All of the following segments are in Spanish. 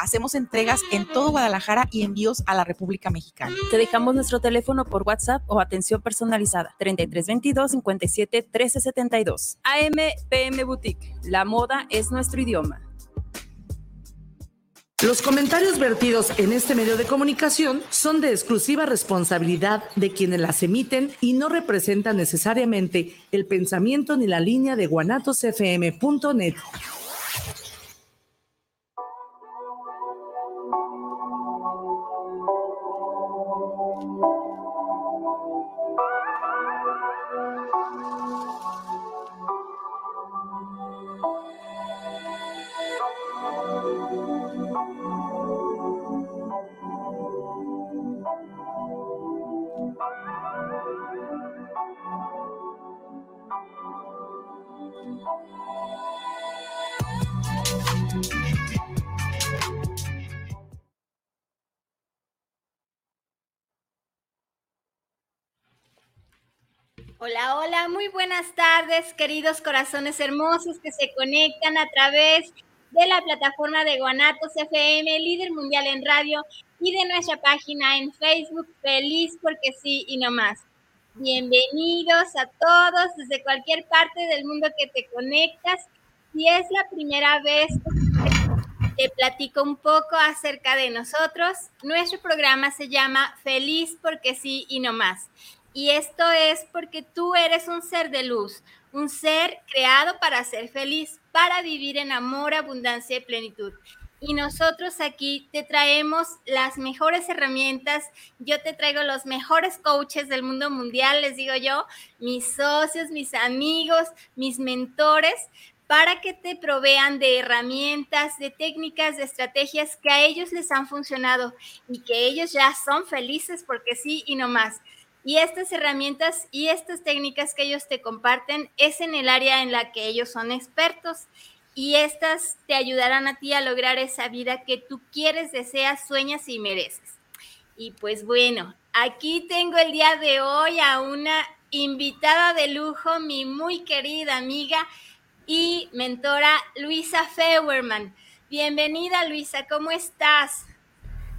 Hacemos entregas en todo Guadalajara y envíos a la República Mexicana. Te dejamos nuestro teléfono por WhatsApp o atención personalizada 3322 57 1372. AM PM Boutique. La moda es nuestro idioma. Los comentarios vertidos en este medio de comunicación son de exclusiva responsabilidad de quienes las emiten y no representan necesariamente el pensamiento ni la línea de guanatosfm.net. Muy buenas tardes, queridos corazones hermosos que se conectan a través de la plataforma de Guanatos FM, líder mundial en radio, y de nuestra página en Facebook, Feliz porque sí y no más. Bienvenidos a todos desde cualquier parte del mundo que te conectas. Si es la primera vez te platico un poco acerca de nosotros, nuestro programa se llama Feliz porque sí y no más. Y esto es porque tú eres un ser de luz, un ser creado para ser feliz, para vivir en amor, abundancia y plenitud. Y nosotros aquí te traemos las mejores herramientas, yo te traigo los mejores coaches del mundo mundial, les digo yo, mis socios, mis amigos, mis mentores, para que te provean de herramientas, de técnicas, de estrategias que a ellos les han funcionado y que ellos ya son felices porque sí y no más. Y estas herramientas y estas técnicas que ellos te comparten es en el área en la que ellos son expertos y estas te ayudarán a ti a lograr esa vida que tú quieres, deseas, sueñas y mereces. Y pues bueno, aquí tengo el día de hoy a una invitada de lujo, mi muy querida amiga y mentora Luisa Feuerman. Bienvenida Luisa, ¿cómo estás?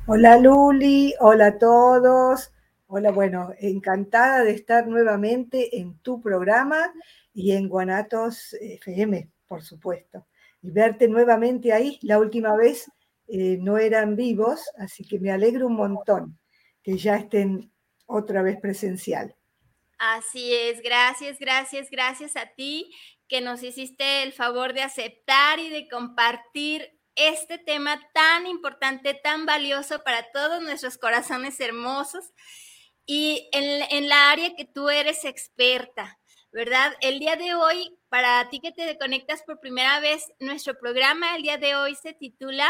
Hola Luli, hola a todos. Hola, bueno, encantada de estar nuevamente en tu programa y en Guanatos FM, por supuesto. Y verte nuevamente ahí, la última vez eh, no eran vivos, así que me alegro un montón que ya estén otra vez presencial. Así es, gracias, gracias, gracias a ti que nos hiciste el favor de aceptar y de compartir este tema tan importante, tan valioso para todos nuestros corazones hermosos y en, la área que tú eres experta, ¿verdad? El día de hoy, para ti que te conectas por primera vez, nuestro programa el día de hoy se titula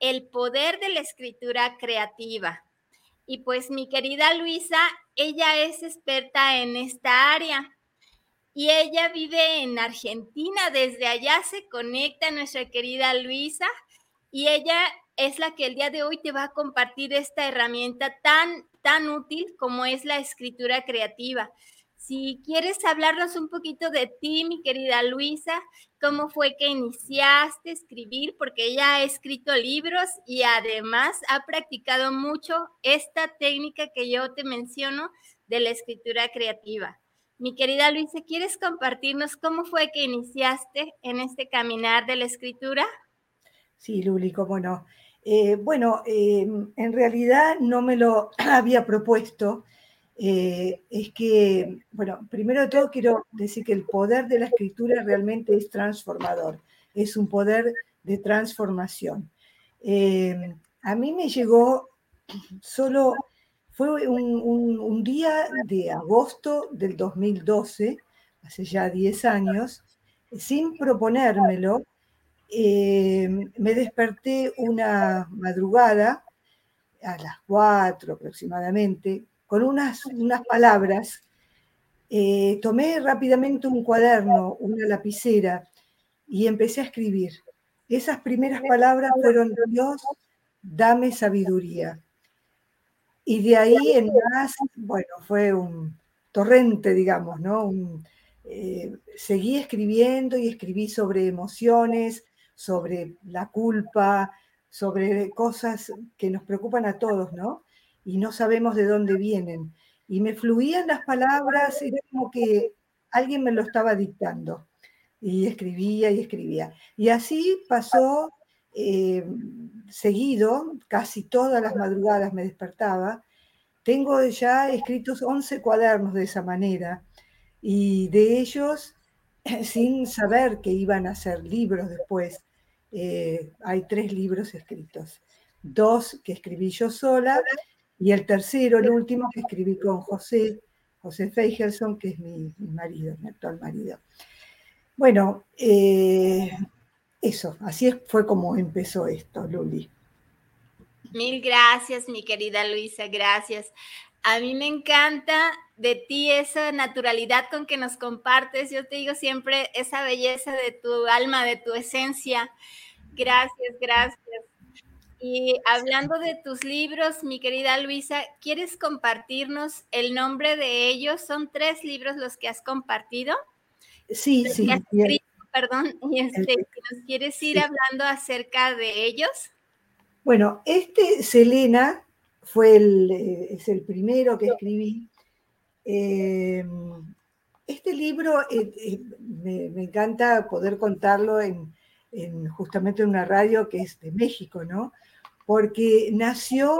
El poder de la escritura creativa. Y pues mi querida Luisa, ella es experta en esta área y ella vive en Argentina. Desde allá se conecta nuestra querida Luisa y ella es la que el día de hoy te va a compartir esta herramienta tan tan útil como es la escritura creativa. Si quieres hablarnos un poquito de ti, mi querida Luisa, cómo fue que iniciaste a escribir, porque ella ha escrito libros y además ha practicado mucho esta técnica que yo te menciono de la escritura creativa. Mi querida Luisa, ¿quieres compartirnos cómo fue que iniciaste en este caminar de la escritura? Sí, Luli, cómo no. Eh, bueno, em, en realidad no me lo había propuesto. Eh, es que, bueno, primero de todo quiero decir que el poder de la escritura realmente es transformador, es un poder de transformación. A mí me llegó solo, fue un, un, día de agosto del 2012, hace ya 10 años, sin proponérmelo, eh, me desperté una madrugada, a las cuatro aproximadamente, con unas, unas palabras. Eh, tomé rápidamente un cuaderno, una lapicera, y empecé a escribir. Esas primeras palabras fueron, Dios, dame sabiduría. Y de ahí en más, bueno, fue un torrente, digamos, ¿no? Eh, seguí escribiendo y escribí sobre emociones, sobre la culpa, sobre cosas que nos preocupan a todos, ¿no? Y no sabemos de dónde vienen. Y me fluían las palabras, era como que alguien me lo estaba dictando. Y escribía y escribía. Y así pasó eh, seguido, casi todas las madrugadas me despertaba. Tengo ya escritos 11 cuadernos de esa manera. Y de ellos, sin saber que iban a ser libros después, eh, hay tres libros escritos. Dos que escribí yo sola y el tercero, el último, que escribí con José, José Feigelson, que es mi, marido, mi actual marido. Bueno, eh, eso, así fue como empezó esto, Luli. Mil gracias, mi querida Luisa, gracias. A mí me encanta de ti esa naturalidad con que nos compartes. Yo te digo siempre esa belleza de tu alma, de tu esencia. Gracias, gracias. Y hablando de tus libros, mi querida Luisa, ¿quieres compartirnos el nombre de ellos? Son tres libros los que has compartido. Sí, sí. perdón, y este, ¿nos quieres ir hablando acerca de ellos? Bueno, este Selena fue el, eh, es el primero que escribí. Em, este libro eh, eh, me, encanta poder contarlo en, justamente en una radio que es de México, ¿no? Porque nació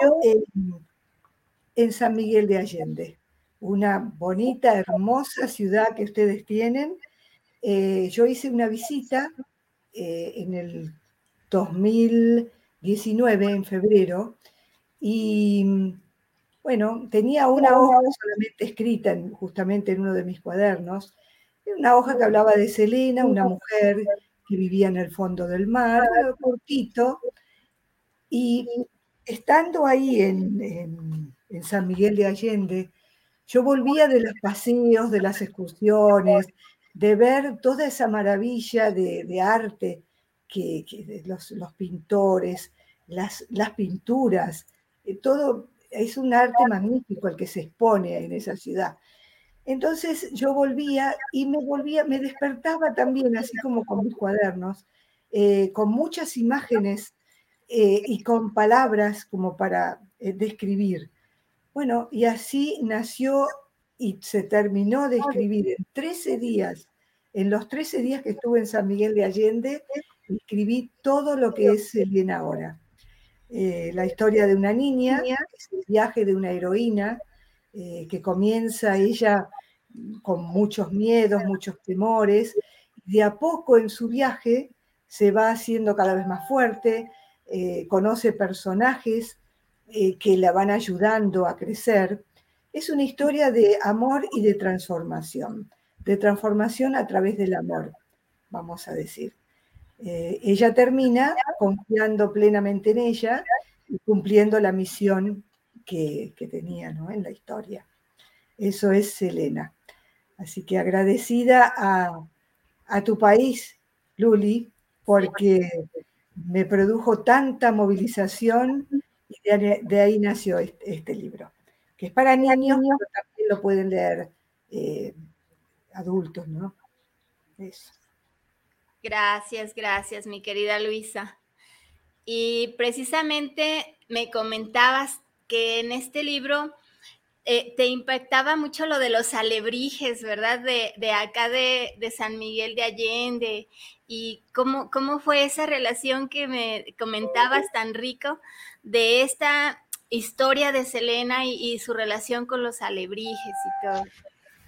en, San Miguel de Allende, una bonita, hermosa ciudad que ustedes tienen. yo hice una visita en el 2019, en febrero, y bueno, tenía una hoja solamente escrita justamente en uno de mis cuadernos, una hoja que hablaba de Selena, una mujer que vivía en el fondo del mar, cortito, y estando ahí en, San Miguel de Allende, yo volvía de los paseos, de las excursiones, de ver toda esa maravilla de, arte que, los, pintores, las, las pinturas, todo es un arte magnífico el que se expone en esa ciudad. Entonces yo volvía y me volvía, me despertaba también, así como con mis cuadernos, eh, con muchas imágenes eh, y con palabras como para describir. Bueno, y así nació y se terminó de escribir en 13 días. En los 13 días que estuve en San Miguel de Allende, escribí todo lo que es el bien ahora. Eh, la historia de una niña, el viaje de una heroína, eh, que comienza ella con muchos miedos, muchos temores, de a poco en su viaje se va haciendo cada vez más fuerte, eh, conoce personajes que la van ayudando a crecer. Es una historia de amor y de transformación, de transformación a través del amor, vamos a decir. Eh, ella termina confiando plenamente en ella y cumpliendo la misión que, tenía en la historia. Eso es Selena. Así que agradecida a, tu país, Luli, porque me produjo tanta movilización y de, ahí nació este, libro, que es para niños, pero también lo pueden leer eh, adultos, ¿no? Eso. Gracias, gracias, mi querida Luisa. Y precisamente me comentabas que en este libro eh, te impactaba mucho lo de los alebrijes, ¿verdad? De, acá de, San Miguel de Allende. Y cómo, cómo fue esa relación que me comentabas tan rico de esta historia de Selena y su relación con los alebrijes y todo.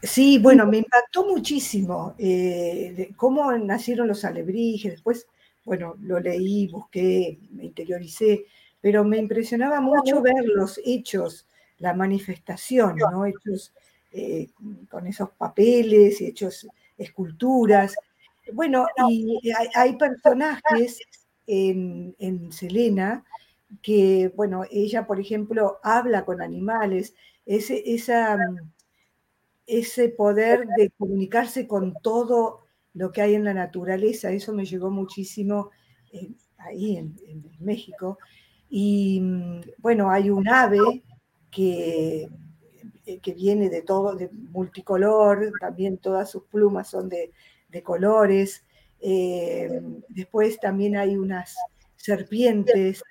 Sí, bueno, me impactó muchísimo eh, cómo nacieron los alebrijes. Después, bueno, lo leí, busqué, me interioricé, pero me impresionaba mucho ver los hechos, la manifestación, ¿no? Hechos eh, con esos papeles, hechos esculturas. Bueno, y hay, personajes en, en, Selena que, bueno, ella, por ejemplo, habla con animales, esa ese poder de comunicarse con todo lo que hay en la naturaleza, eso me llegó muchísimo ahí en, México. Y mm, bueno, hay un ave que, eh, que viene de todo, de multicolor, también todas sus plumas son de, colores. Eh, después también hay unas serpientes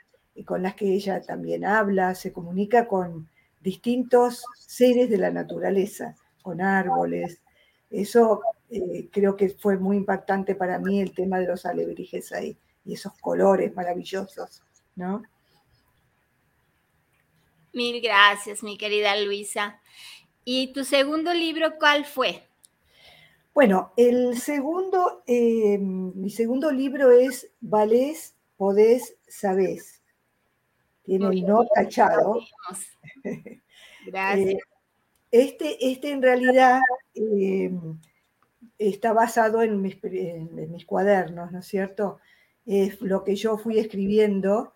con las que ella también habla, se comunica con distintos seres de la naturaleza, con árboles. Eso eh, creo que fue muy impactante para mí el tema de los alebrijes ahí y esos colores maravillosos, ¿no? Mil gracias, mi querida Luisa. ¿Y tu segundo libro cuál fue? Bueno, el segundo, eh, mi segundo libro es Valés, Podés, Sabés. Tiene el no tachado. Gracias. Eh, este, este en realidad eh, está basado en mis, cuadernos, ¿no es cierto? Es lo que yo fui escribiendo.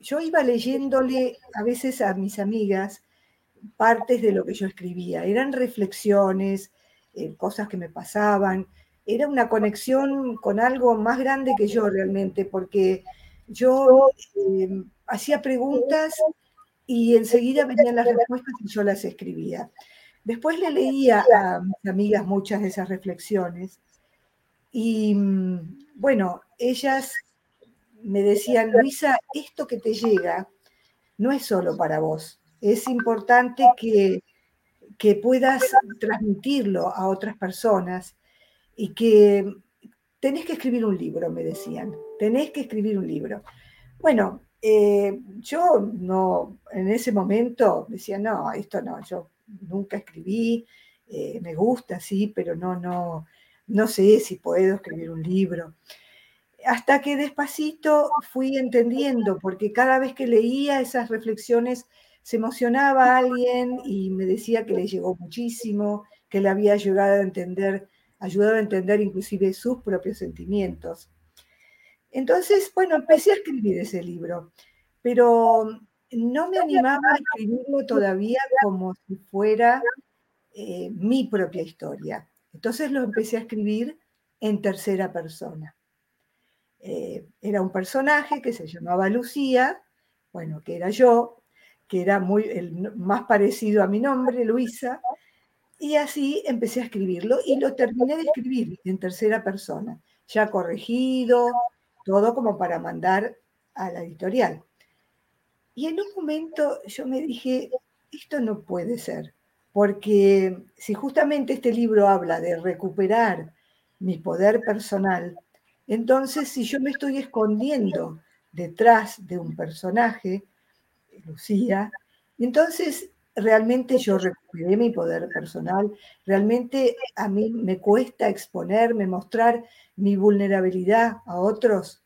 yo iba leyéndole a veces a mis amigas partes de lo que yo escribía. Eran reflexiones, eh, cosas que me pasaban. Era una conexión con algo más grande que yo realmente, porque yo eh, hacía preguntas y enseguida venían las respuestas y yo las escribía. Después le leía a mis amigas muchas de esas reflexiones y mm, bueno, ellas me decían, Luisa, esto que te llega no es solo para vos, es importante que, que puedas transmitirlo a otras personas y que tenés que escribir un libro, me decían, tenés que escribir un libro. Bueno, eh, yo no, en ese momento decía, no, esto no, yo nunca escribí, eh, me gusta, sí, pero no, no, no sé si puedo escribir un libro. Hasta que despacito fui entendiendo, porque cada vez que leía esas reflexiones se emocionaba alguien y me decía que le llegó muchísimo, que le había ayudado a entender, ayudado a entender inclusive sus propios sentimientos. Entonces, bueno, empecé a escribir ese libro, pero no me animaba a escribirlo todavía como si fuera eh, mi propia historia. Entonces lo empecé a escribir en tercera persona. Eh, era un personaje que se llamaba Lucía, bueno, que era yo, que era muy, el más parecido a mi nombre, Luisa, y así empecé a escribirlo y lo terminé de escribir en tercera persona, ya corregido, todo como para mandar a la editorial. Y en un momento yo me dije, esto no puede ser, porque si justamente este libro habla de recuperar mi poder personal, entonces si yo me estoy escondiendo detrás de un personaje, Lucía. entonces realmente yo recuperé mi poder personal, realmente a mí me cuesta exponerme, mostrar mi vulnerabilidad a otros.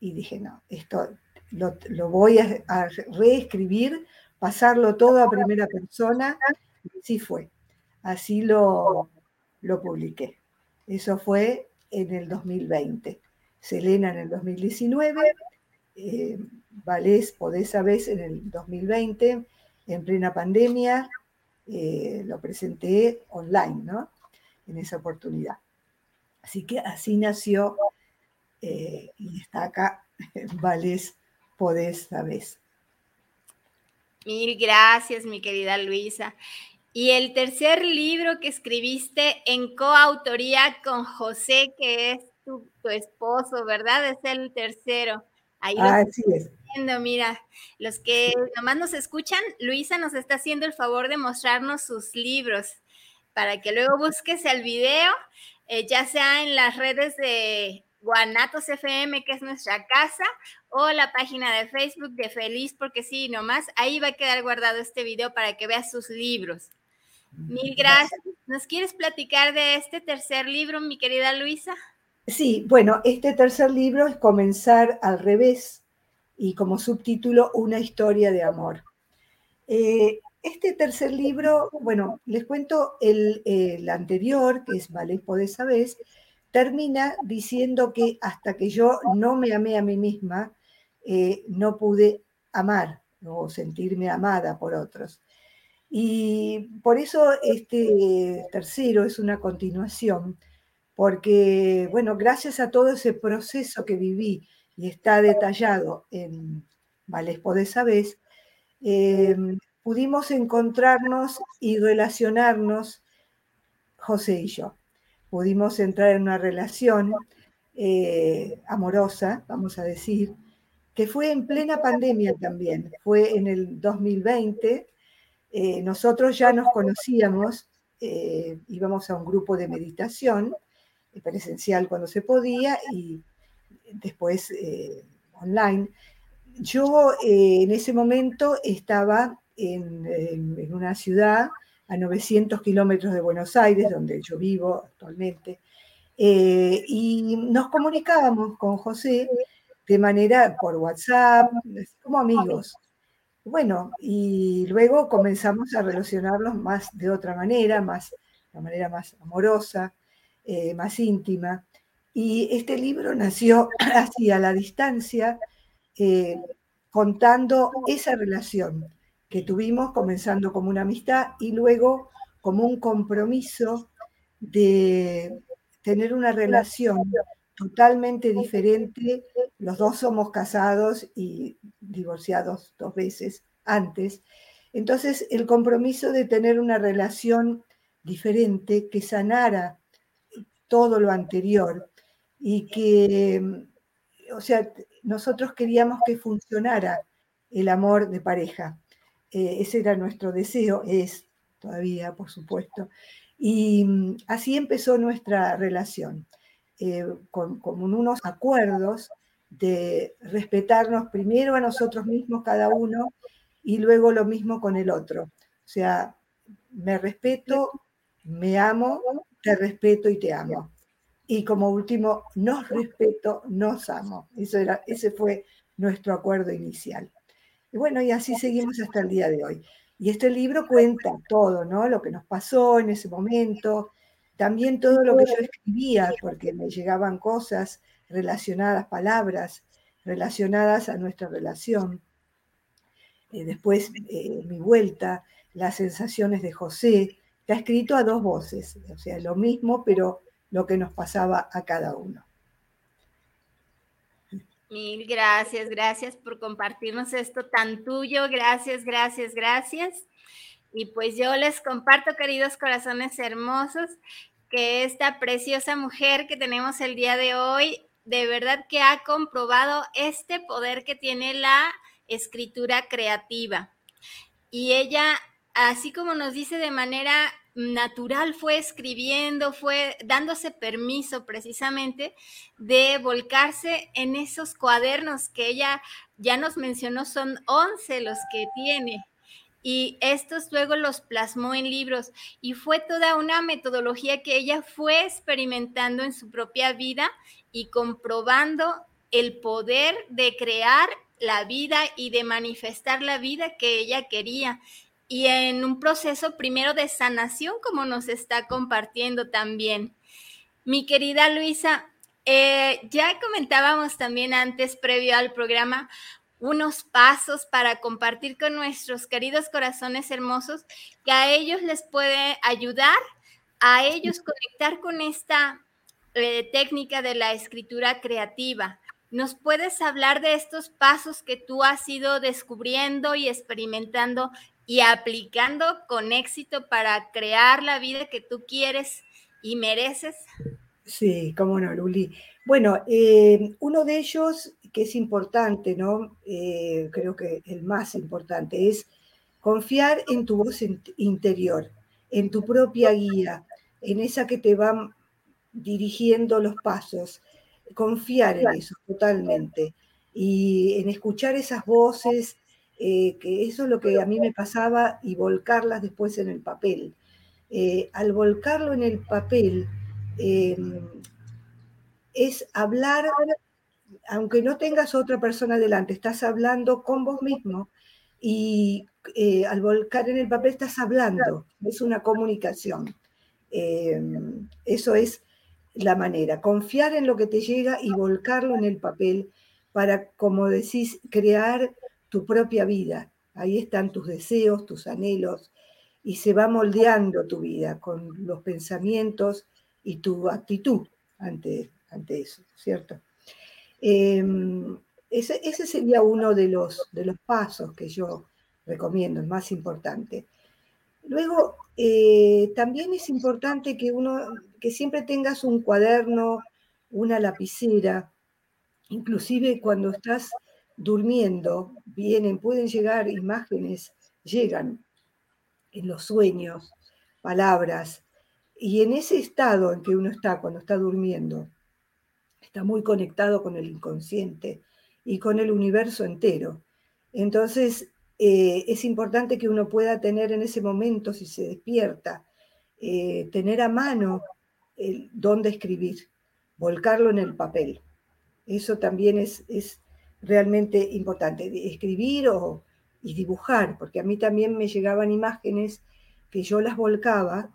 Y dije, no, esto lo, voy a, reescribir, pasarlo todo a primera persona. Así fue. Así lo, lo publiqué. Eso fue en el 2020. Selena en el 2019 eh, Valés esa vez en el 2020, en plena pandemia, eh, lo presenté online, ¿no? En esa oportunidad. Así que así nació eh, y está acá Valés Podés vez. Mil gracias, mi querida Luisa. Y el tercer libro que escribiste en coautoría con José, que es tu esposo, ¿verdad? Es el tercero. Ahí Así es. Viendo, mira, los que nomás nos escuchan, Luisa nos está haciendo el favor de mostrarnos sus libros para que luego busques el video, eh, ya sea en las redes de Guanatos FM, que es nuestra casa, o la página de Facebook de Feliz, porque sí, nomás ahí va a quedar guardado este video para que veas sus libros. Mil gracias. ¿Nos quieres platicar de este tercer libro, mi querida Luisa? Sí, bueno, este tercer libro es Comenzar al revés y como subtítulo Una historia de amor. Eh, este tercer libro, bueno, les cuento el, anterior, que es Valespo de vez, termina diciendo que hasta que yo no me amé a mí misma, eh, no pude amar o sentirme amada por otros. Y por eso este tercero es una continuación porque, bueno, gracias a todo ese proceso que viví y está detallado en Valespo de Sabés, em, pudimos encontrarnos y relacionarnos, José y yo. Pudimos entrar en una relación eh, amorosa, vamos a decir, que fue en plena pandemia también, fue en el 2020. Eh, nosotros ya nos conocíamos, eh, íbamos a un grupo de meditación presencial cuando se podía y después online. Yo en ese momento estaba en, una ciudad a 900 kilómetros de Buenos Aires, donde yo vivo actualmente, eh, y nos comunicábamos con José de manera por WhatsApp, como amigos. Bueno, y luego comenzamos a relacionarnos más de otra manera, más, de manera más amorosa, eh, más íntima. Y este libro nació así a la distancia, eh, contando esa relación que tuvimos, comenzando como una amistad y luego como un compromiso de tener una relación totalmente diferente. Los dos somos casados y divorciados dos veces antes. Entonces, el compromiso de tener una relación diferente que sanara todo lo anterior y que, o sea, nosotros queríamos que funcionara el amor de pareja. Eh, ese era nuestro deseo, es todavía, por supuesto. Y mm, así empezó nuestra relación, eh, con, unos acuerdos de respetarnos primero a nosotros mismos cada uno y luego lo mismo con el otro. O sea, me respeto, me amo, te respeto y te amo. Y como último, nos respeto, nos amo. Eso era, ese fue nuestro acuerdo inicial. Y bueno, y así seguimos hasta el día de hoy. Y este libro cuenta todo, ¿no? Lo que nos pasó en ese momento, también todo lo que yo escribía, porque me llegaban cosas relacionadas, palabras relacionadas a nuestra relación. Eh, después, eh, mi vuelta, las sensaciones de José, ha escrito a dos voces, o sea, lo mismo, pero lo que nos pasaba a cada uno. Mil gracias, gracias por compartirnos esto tan tuyo. Gracias, gracias, gracias. Y pues yo les comparto, queridos corazones hermosos, que esta preciosa mujer que tenemos el día de hoy, de verdad que ha comprobado este poder que tiene la escritura creativa. Y ella, así como nos dice de manera natural fue escribiendo, fue dándose permiso precisamente de volcarse en esos cuadernos que ella ya nos mencionó, son 11 los que tiene. Y estos luego los plasmó en libros y fue toda una metodología que ella fue experimentando en su propia vida y comprobando el poder de crear la vida y de manifestar la vida que ella quería y en un proceso primero de sanación, como nos está compartiendo también. Mi querida Luisa, eh, ya comentábamos también antes, previo al programa, unos pasos para compartir con nuestros queridos corazones hermosos que a ellos les puede ayudar a ellos conectar con esta eh, técnica de la escritura creativa. ¿Nos puedes hablar de estos pasos que tú has ido descubriendo y experimentando y aplicando con éxito para crear la vida que tú quieres y mereces? Sí, cómo no, Luli. Bueno, eh, uno de ellos que es importante, ¿no? Eh, creo que el más importante es confiar en tu voz interior, en tu propia guía, en esa que te va dirigiendo los pasos. Confiar en eso totalmente y en escuchar esas voces eh, que eso es lo que a mí me pasaba y volcarlas después en el papel. Eh, al volcarlo en el papel, em, es hablar, aunque no tengas otra persona delante, estás hablando con vos mismo y eh, al volcar en el papel estás hablando, es una comunicación. Eso es la manera, confiar en lo que te llega y volcarlo en el papel para, como decís, crear tu propia vida. Ahí están tus deseos, tus anhelos, y se va moldeando tu vida con los pensamientos y tu actitud ante, ante eso, ¿cierto? Em, ese, sería uno de los, de los pasos que yo recomiendo, el más importante. Luego, eh, también es importante que uno, que siempre tengas un cuaderno, una lapicera, inclusive cuando estás durmiendo, vienen, pueden llegar imágenes, llegan en los sueños, palabras, y en ese estado en que uno está cuando está durmiendo, está muy conectado con el inconsciente y con el universo entero. Entonces, eh, es importante que uno pueda tener en ese momento, si se despierta, eh, tener a mano el, dónde escribir, volcarlo en el papel. Eso también es, es realmente importante, escribir o, y dibujar, porque a mí también me llegaban imágenes que yo las volcaba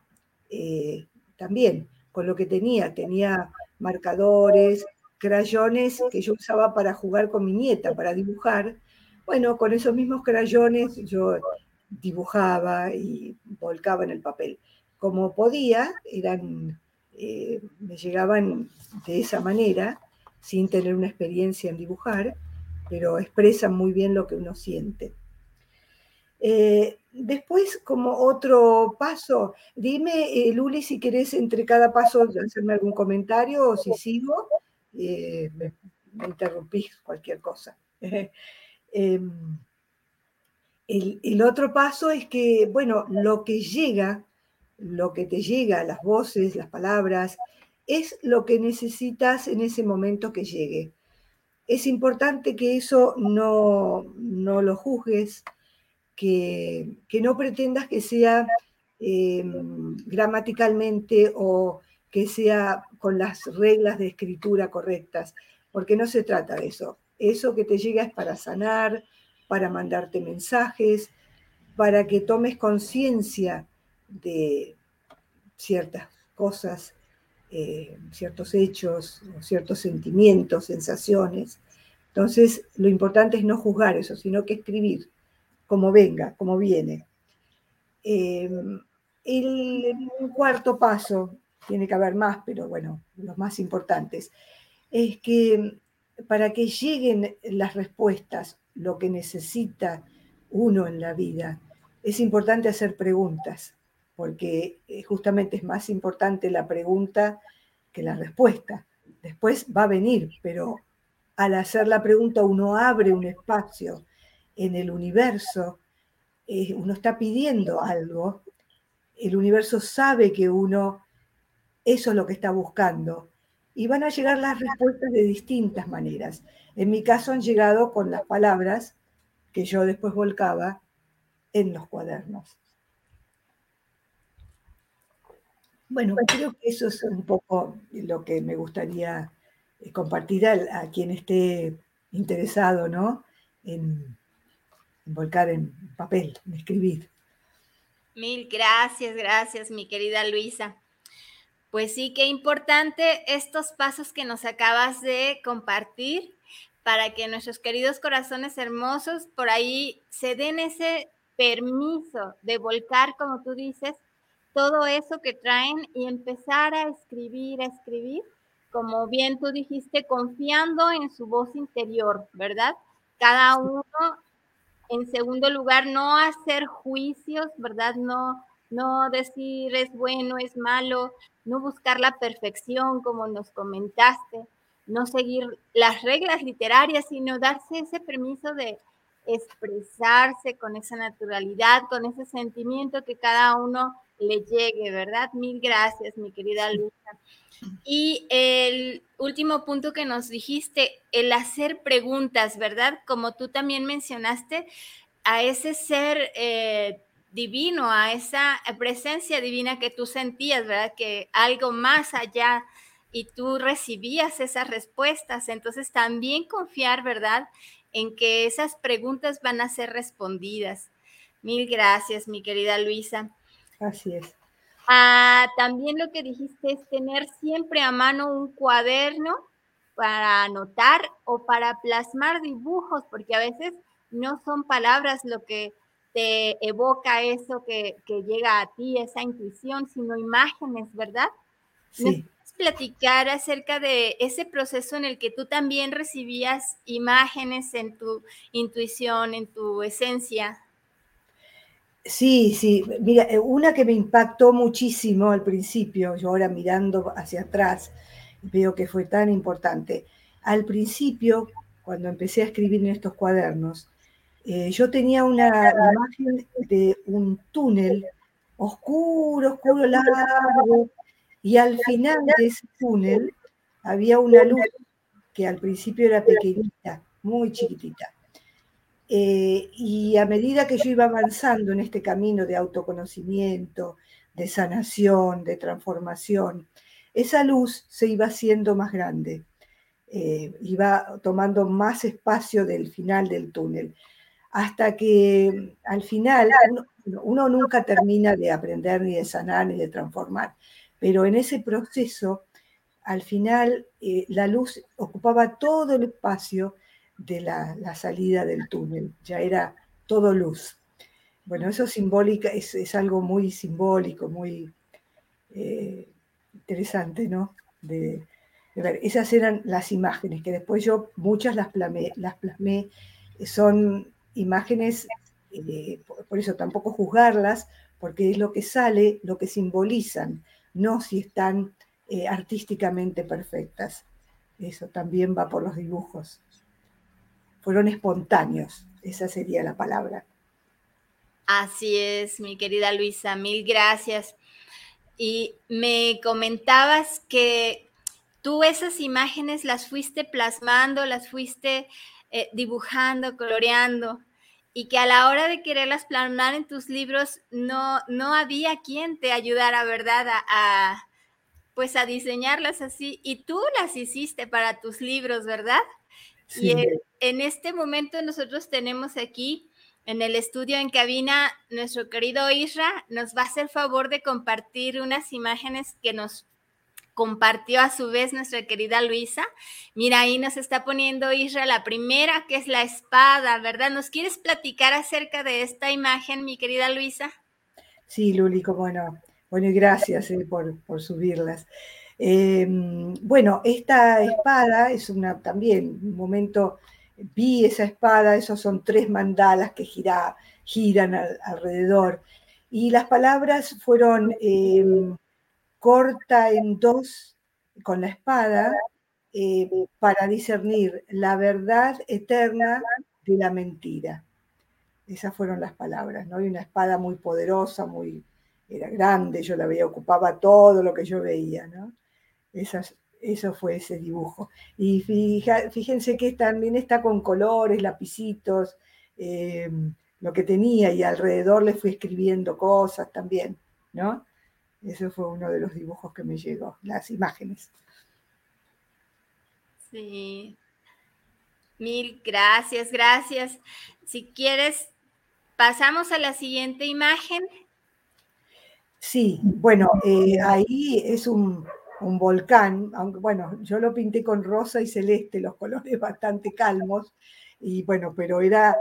eh, también con lo que tenía. Tenía marcadores, crayones que yo usaba para jugar con mi nieta, para dibujar. Bueno, con esos mismos crayones yo dibujaba y volcaba en el papel. Como podía, eran, eh, me llegaban de esa manera, sin tener una experiencia en dibujar, pero expresan muy bien lo que uno siente. Eh, después, como otro paso, dime, eh, Luli, si querés entre cada paso hacerme algún comentario o si sigo, eh, me, interrumpís cualquier cosa. Em, el, el, otro paso es que, bueno, lo que llega, lo que te llega, las voces, las palabras, es lo que necesitas en ese momento que llegue. Es importante que eso no, no lo juzgues, que, no pretendas que sea em, gramaticalmente o que sea con las reglas de escritura correctas, porque no se trata de eso. Eso que te llega es para sanar, para mandarte mensajes, para que tomes conciencia de ciertas cosas, eh, ciertos hechos, ciertos sentimientos, sensaciones. Entonces, lo importante es no juzgar eso, sino que escribir como venga, como viene. Em, el, cuarto paso, tiene que haber más, pero bueno, los más importantes, es que para que lleguen las respuestas, lo que necesita uno en la vida, es importante hacer preguntas, porque eh, justamente es más importante la pregunta que la respuesta. Después va a venir, pero al hacer la pregunta uno abre un espacio en el universo, eh, uno está pidiendo algo, el universo sabe que uno, eso es lo que está buscando, y van a llegar las respuestas de distintas maneras. En mi caso han llegado con las palabras que yo después volcaba en los cuadernos. Bueno, creo que eso es un poco lo que me gustaría eh, compartir a, a quien esté interesado ¿no? en, volcar en papel, en escribir. Mil gracias, gracias, mi querida Luisa. Pues sí, qué importante estos pasos que nos acabas de compartir para que nuestros queridos corazones hermosos por ahí se den ese permiso de volcar, como tú dices, todo eso que traen y empezar a escribir, a escribir, como bien tú dijiste, confiando en su voz interior, ¿verdad? Cada uno en segundo lugar, no hacer juicios, ¿verdad? No, no decir es bueno, es malo, no buscar la perfección como nos comentaste, no seguir las reglas literarias, sino darse ese permiso de expresarse con esa naturalidad, con ese sentimiento que cada uno le llegue, ¿verdad? Mil gracias, mi querida Luisa. Y el último punto que nos dijiste, el hacer preguntas, ¿verdad? Como tú también mencionaste, a ese ser eh, divino, a esa presencia divina que tú sentías, ¿verdad? Que algo más allá y tú recibías esas respuestas. Entonces también confiar, ¿verdad? En que esas preguntas van a ser respondidas. Mil gracias, mi querida Luisa. Así es. Ah, también lo que dijiste es tener siempre a mano un cuaderno para anotar o para plasmar dibujos, porque a veces no son palabras lo que te evoca eso que, llega a ti, esa intuición, sino imágenes, ¿verdad? Sí. platicar acerca de ese proceso en el que tú también recibías imágenes en tu intuición, en tu esencia? Sí, sí. Mira, eh, una que me impactó muchísimo al principio, yo ahora mirando hacia atrás, veo que fue tan importante. Al principio, cuando empecé a escribir en estos cuadernos, eh, yo tenía una imagen de un túnel oscuro, oscuro, largo, y al final de ese túnel había una luz que al principio era pequeñita, muy chiquitita. Eh, y a medida que yo iba avanzando en este camino de autoconocimiento, de sanación, de transformación, esa luz se iba haciendo más grande, eh, iba tomando más espacio del final del túnel, hasta que al final uno, nunca termina de aprender ni de sanar ni de transformar, pero en ese proceso, al final eh, la luz ocupaba todo el espacio de la, salida del túnel, ya era todo luz. Bueno, eso simbólica es, algo muy simbólico, muy eh, interesante, ¿no? De, ver. Esas eran las imágenes, que después yo muchas las plasmé, las plasmé son imágenes, eh, por, eso tampoco juzgarlas, porque es lo que sale, lo que simbolizan, no si están eh, artísticamente perfectas. Eso también va por los dibujos fueron espontáneos, esa sería la palabra. Así es, mi querida Luisa, mil gracias. Y me comentabas que tú esas imágenes las fuiste plasmando, las fuiste eh, dibujando, coloreando, y que a la hora de quererlas plasmar en tus libros no, no había quien te ayudara, ¿verdad? a, pues a diseñarlas así, y tú las hiciste para tus libros, ¿verdad? Y en, este momento nosotros tenemos aquí en el estudio en cabina nuestro querido Isra nos va a hacer favor de compartir unas imágenes que nos compartió a su vez nuestra querida Luisa. Mira, ahí nos está poniendo Isra la primera, que es la espada, ¿verdad? ¿Nos quieres platicar acerca de esta imagen, mi querida Luisa? Sí, Luli, bueno. Bueno, y gracias eh, por, por subirlas. Em, bueno, esta espada es una también, un momento, vi esa espada, esos son tres mandalas que giran alrededor. Y las palabras fueron em, corta en dos con la espada eh, para discernir la verdad eterna de la mentira. Esas fueron las palabras, ¿no? Y una espada muy poderosa, muy, era grande, yo la veía, ocupaba todo lo que yo veía, ¿no? Eso fue ese dibujo. Y fíjense que también está con colores, lapicitos, eh, lo que tenía y alrededor le fui escribiendo cosas también, ¿no? Eso fue uno de los dibujos que me llegó, las imágenes. Sí. Mil gracias, gracias. Si quieres, pasamos a la siguiente imagen. Sí, bueno, eh, ahí es un, un volcán, aunque bueno, yo lo pinté con rosa y celeste, los colores bastante calmos, y bueno, pero era,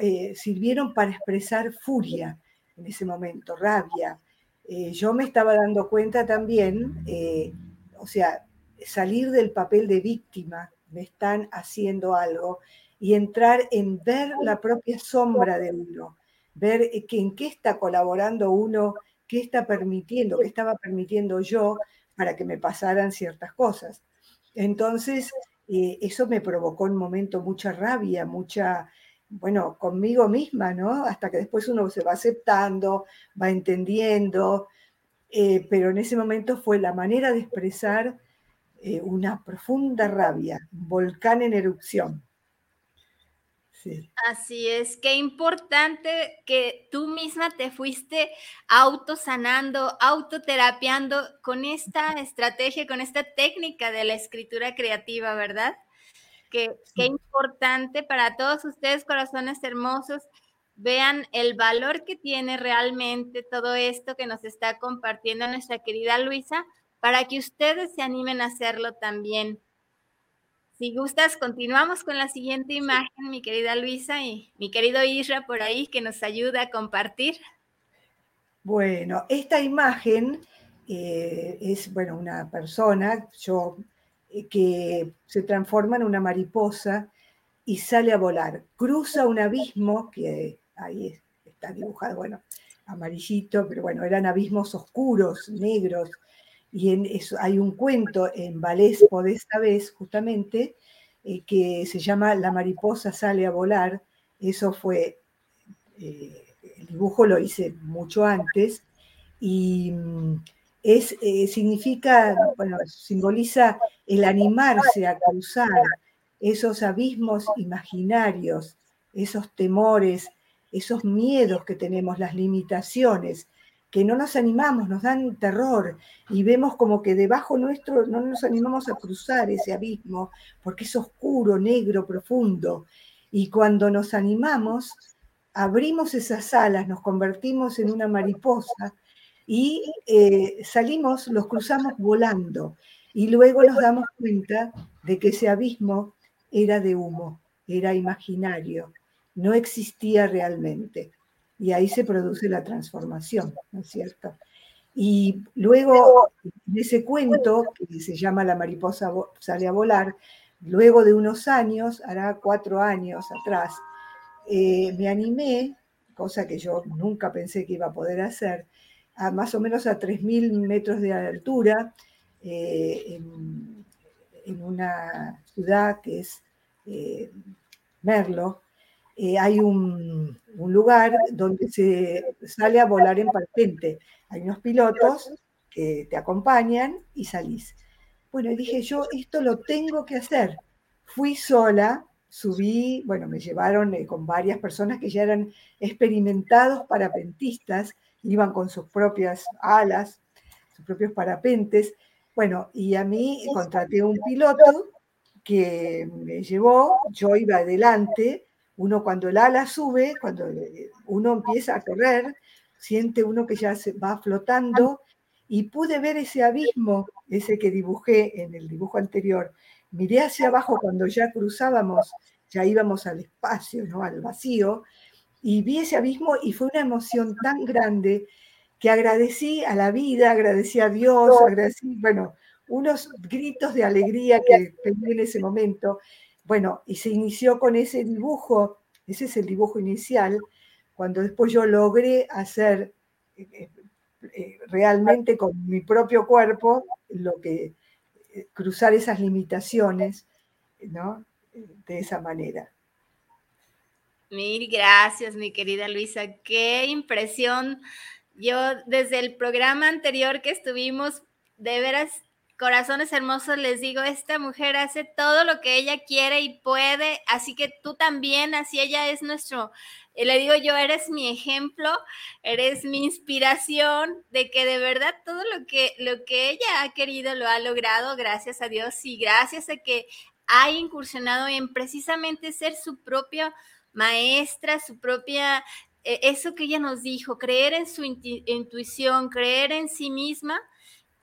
eh, sirvieron para expresar furia en ese momento, rabia. Eh, yo me estaba dando cuenta también, eh, o sea, salir del papel de víctima, me están haciendo algo, y entrar en ver la propia sombra de uno, ver en qué está colaborando uno, qué está permitiendo, qué estaba permitiendo yo para que me pasaran ciertas cosas. Entonces, eh, eso me provocó un momento mucha rabia, mucha, bueno, conmigo misma, ¿no? Hasta que después uno se va aceptando, va entendiendo, eh, pero en ese momento fue la manera de expresar eh, una profunda rabia, volcán en erupción. Así es, qué importante que tú misma te fuiste autosanando, autoterapiando con esta estrategia, con esta técnica de la escritura creativa, ¿verdad? Que, Qué importante para todos ustedes, corazones hermosos, vean el valor que tiene realmente todo esto que nos está compartiendo nuestra querida Luisa, para que ustedes se animen a hacerlo también. Si gustas, continuamos con la siguiente imagen, mi querida Luisa y mi querido Isra por ahí que nos ayuda a compartir. Bueno, esta imagen eh, es, bueno, una persona yo, eh, que se transforma en una mariposa y sale a volar. Cruza un abismo, que ahí está dibujado, bueno, amarillito, pero bueno, eran abismos oscuros, negros, y en eso, hay un cuento en Valespo de esta vez, justamente, eh, que se llama La mariposa sale a volar. Eso fue, eh, el dibujo lo hice mucho antes y mm, es, significa, bueno, simboliza el animarse a cruzar esos abismos imaginarios, esos temores, esos miedos que tenemos, las limitaciones, que no nos animamos, nos dan terror y vemos como que debajo nuestro no nos animamos a cruzar ese abismo porque es oscuro, negro, profundo. Y cuando nos animamos, abrimos esas alas, nos convertimos en una mariposa y eh, salimos, los cruzamos volando. Y luego nos damos cuenta de que ese abismo era de humo, era imaginario, no existía realmente. Y ahí se produce la transformación, ¿no es cierto? Y luego, en ese cuento, que se llama La mariposa sale a volar, luego de unos años, hará cuatro años atrás, eh, me animé, cosa que yo nunca pensé que iba a poder hacer, a más o menos a 3.000 metros de altura, eh, en, en, una ciudad que es eh, Merlo, eh, hay un, lugar donde se sale a volar en parapente. Hay unos pilotos que te acompañan y salís. Bueno, dije yo, esto lo tengo que hacer. Fui sola, subí, bueno, me llevaron eh, con varias personas que ya eran experimentados parapentistas, iban con sus propias alas, sus propios parapentes. Bueno, y a mí contraté un piloto que me llevó, yo iba adelante, uno cuando el ala sube, cuando uno empieza a correr, siente uno que ya se va flotando y pude ver ese abismo, ese que dibujé en el dibujo anterior. Miré hacia abajo cuando ya cruzábamos, ya íbamos al espacio, ¿no? al vacío, y vi ese abismo y fue una emoción tan grande que agradecí a la vida, agradecí a Dios, agradecí, bueno, unos gritos de alegría que tenía en ese momento. Bueno, y se inició con ese dibujo, ese es el dibujo inicial, cuando después yo logré hacer eh, eh, realmente con mi propio cuerpo lo que eh, cruzar esas limitaciones, ¿no? De esa manera. Mil gracias, mi querida Luisa. Qué impresión. Yo desde el programa anterior que estuvimos, de veras corazones hermosos, les digo, esta mujer hace todo lo que ella quiere y puede, así que tú también, así ella es nuestro, eh, le digo yo, eres mi ejemplo, eres mi inspiración de que de verdad todo lo que, lo que ella ha querido lo ha logrado, gracias a Dios y gracias a que ha incursionado en precisamente ser su propia maestra, su propia, eh, eso que ella nos dijo, creer en su intuición, creer en sí misma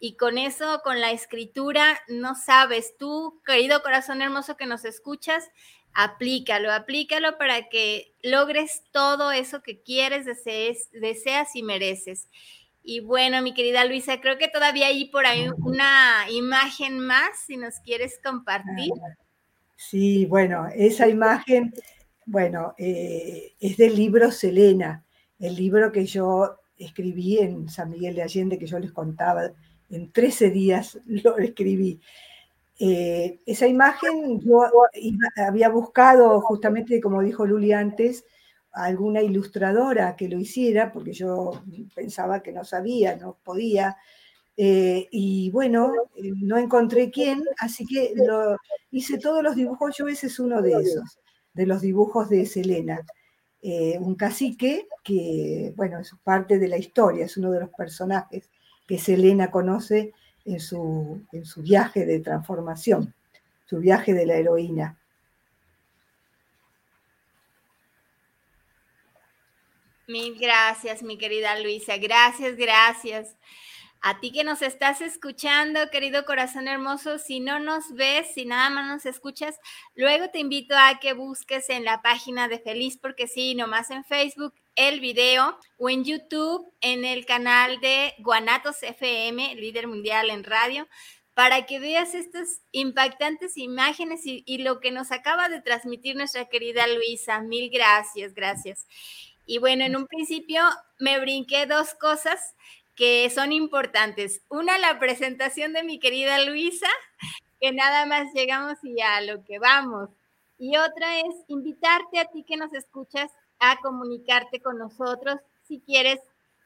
y con eso, con la escritura, no sabes, tú, querido corazón hermoso que nos escuchas, aplícalo, aplícalo para que logres todo eso que quieres, desees, deseas y mereces. Y bueno, mi querida Luisa, creo que todavía hay por ahí una imagen más, si nos quieres compartir. Sí, bueno, esa imagen, bueno, eh, es del libro Selena, el libro que yo escribí en San Miguel de Allende, que yo les contaba en 13 días lo escribí. Eh, esa imagen yo había buscado justamente, como dijo Luli antes, alguna ilustradora que lo hiciera, porque yo pensaba que no sabía, no podía. Eh, y bueno, eh, no encontré quién, así que lo, hice todos los dibujos, yo ese es uno de esos, de los dibujos de Selena. un cacique que, bueno, es parte de la historia, es uno de los personajes que Selena conoce en su, en su viaje de transformación, su viaje de la heroína. Mil gracias, mi querida Luisa. Gracias, gracias. A ti que nos estás escuchando, querido corazón hermoso, si no nos ves, si nada más nos escuchas, luego te invito a que busques en la página de Feliz porque sí, nomás en Facebook el video o en YouTube en el canal de Guanatos FM, líder mundial en radio, para que veas estas impactantes imágenes y, lo que nos acaba de transmitir nuestra querida Luisa. Mil gracias, gracias. Y bueno, en un principio me brinqué dos cosas que son importantes. Una, la presentación de mi querida Luisa que nada más llegamos y a lo que vamos. Y otra es invitarte a ti que nos escuchas a comunicarte con nosotros si quieres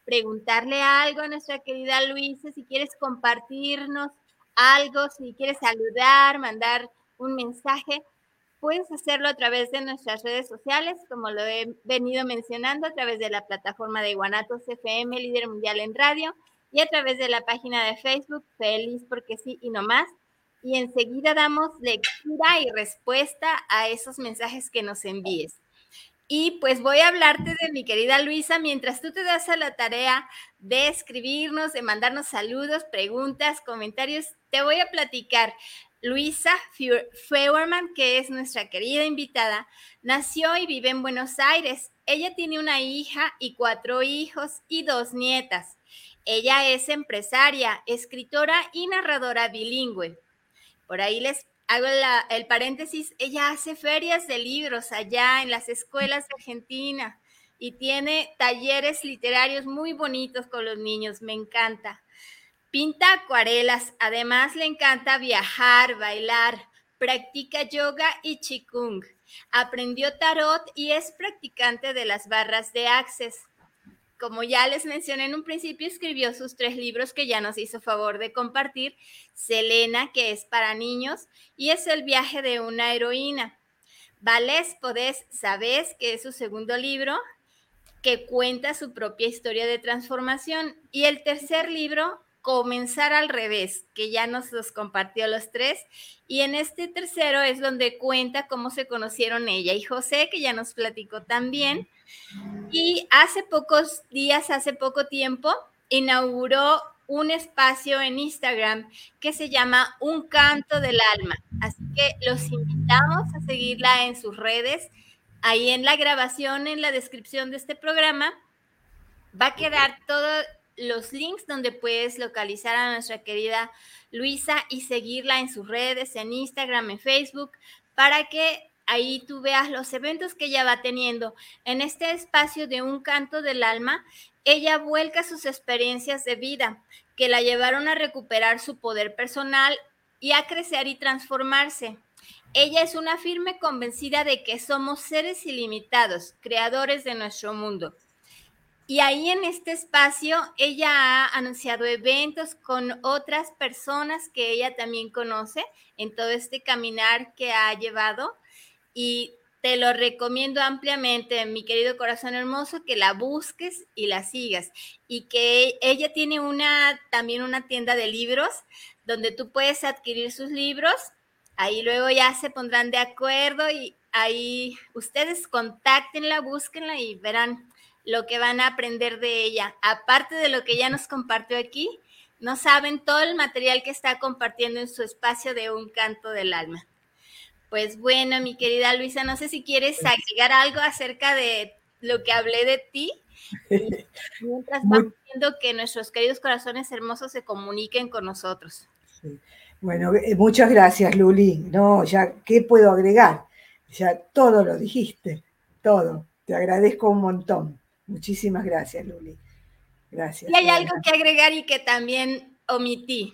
preguntarle algo a nuestra querida Luisa, si quieres compartirnos algo, si quieres saludar, mandar un mensaje, puedes hacerlo a través de nuestras redes sociales, como lo he venido mencionando, a través de la plataforma de Guanatos FM, líder mundial en radio, y a través de la página de Facebook, Feliz porque sí y no más. Y enseguida damos lectura y respuesta a esos mensajes que nos envíes. Y pues voy a hablarte de mi querida Luisa mientras tú te das a la tarea de escribirnos, de mandarnos saludos, preguntas, comentarios. Te voy a platicar. Luisa Feuerman, que es nuestra querida invitada, nació y vive en Buenos Aires. Ella tiene una hija y cuatro hijos y dos nietas. Ella es empresaria, escritora y narradora bilingüe. Por ahí les hago el paréntesis, ella hace ferias de libros allá en las escuelas de Argentina y tiene talleres literarios muy bonitos con los niños, me encanta. Pinta acuarelas, además le encanta viajar, bailar, practica yoga y chikung. Aprendió tarot y es practicante de las barras de Access como ya les mencioné en un principio, escribió sus tres libros que ya nos hizo favor de compartir. Selena, que es para niños, y es el viaje de una heroína. Vales Podés, sabes que es su segundo libro, que cuenta su propia historia de transformación. Y el tercer libro, Comenzar al revés, que ya nos los compartió los tres. Y en este tercero es donde cuenta cómo se conocieron ella y José, que ya nos platicó también. Y hace pocos días, hace poco tiempo, inauguró un espacio en Instagram que se llama Un Canto del Alma. Así que los invitamos a seguirla en sus redes. Ahí en la grabación, en la descripción de este programa, va a quedar todos los links donde puedes localizar a nuestra querida Luisa y seguirla en sus redes, en Instagram, en Facebook, para que ahí tú veas los eventos que ella va teniendo. En este espacio de un canto del alma, ella vuelca sus experiencias de vida que la llevaron a recuperar su poder personal y a crecer y transformarse. Ella es una firme convencida de que somos seres ilimitados, creadores de nuestro mundo. Y ahí en este espacio ella ha anunciado eventos con otras personas que ella también conoce en todo este caminar que ha llevado y te lo recomiendo ampliamente, mi querido corazón hermoso, que la busques y la sigas. Y que ella tiene una también una tienda de libros donde tú puedes adquirir sus libros. Ahí luego ya se pondrán de acuerdo y ahí ustedes contáctenla, búsquenla y verán lo que van a aprender de ella. Aparte de lo que ya nos compartió aquí, no saben todo el material que está compartiendo en su espacio de un canto del alma. Pues bueno, mi querida Luisa, no sé si quieres agregar algo acerca de lo que hablé de ti. Mientras vamos viendo que nuestros queridos corazones hermosos se comuniquen con nosotros. Bueno, eh, muchas gracias, Luli. No, ya, ¿qué puedo agregar? Ya todo lo dijiste, todo. Te agradezco un montón. Muchísimas gracias, Luli. Gracias. Y hay algo que agregar y que también omití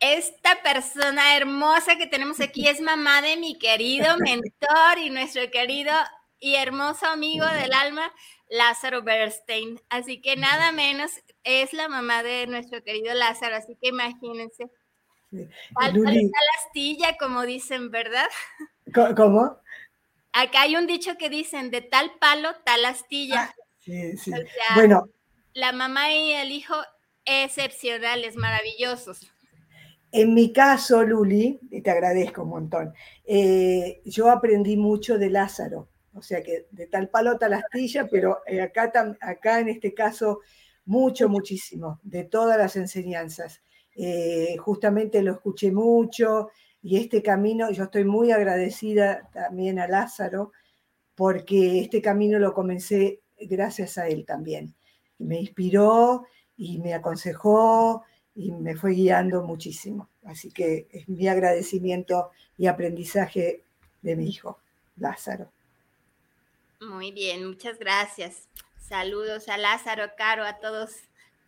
esta persona hermosa que tenemos aquí es mamá de mi querido mentor y nuestro querido y hermoso amigo del alma, Lázaro Bernstein. Así que nada menos es la mamá de nuestro querido Lázaro, así que imagínense. Tal, astilla, como dicen, ¿verdad? ¿Cómo? Acá hay un dicho que dicen, de tal palo, tal astilla. Ah, sí, sí. bueno. La mamá y el hijo excepcionales, maravillosos. En mi caso, Luli, y te agradezco un montón, eh, yo aprendí mucho de Lázaro, o sea que de tal palo tal astilla, pero eh, acá, acá en este caso mucho, muchísimo, de todas las enseñanzas. Eh, justamente lo escuché mucho y este camino, yo estoy muy agradecida también a Lázaro, porque este camino lo comencé gracias a él también. Me inspiró y me aconsejó y me fue guiando muchísimo. Así que es mi agradecimiento y aprendizaje de mi hijo, Lázaro. Muy bien, muchas gracias. Saludos a Lázaro, Caro, a todos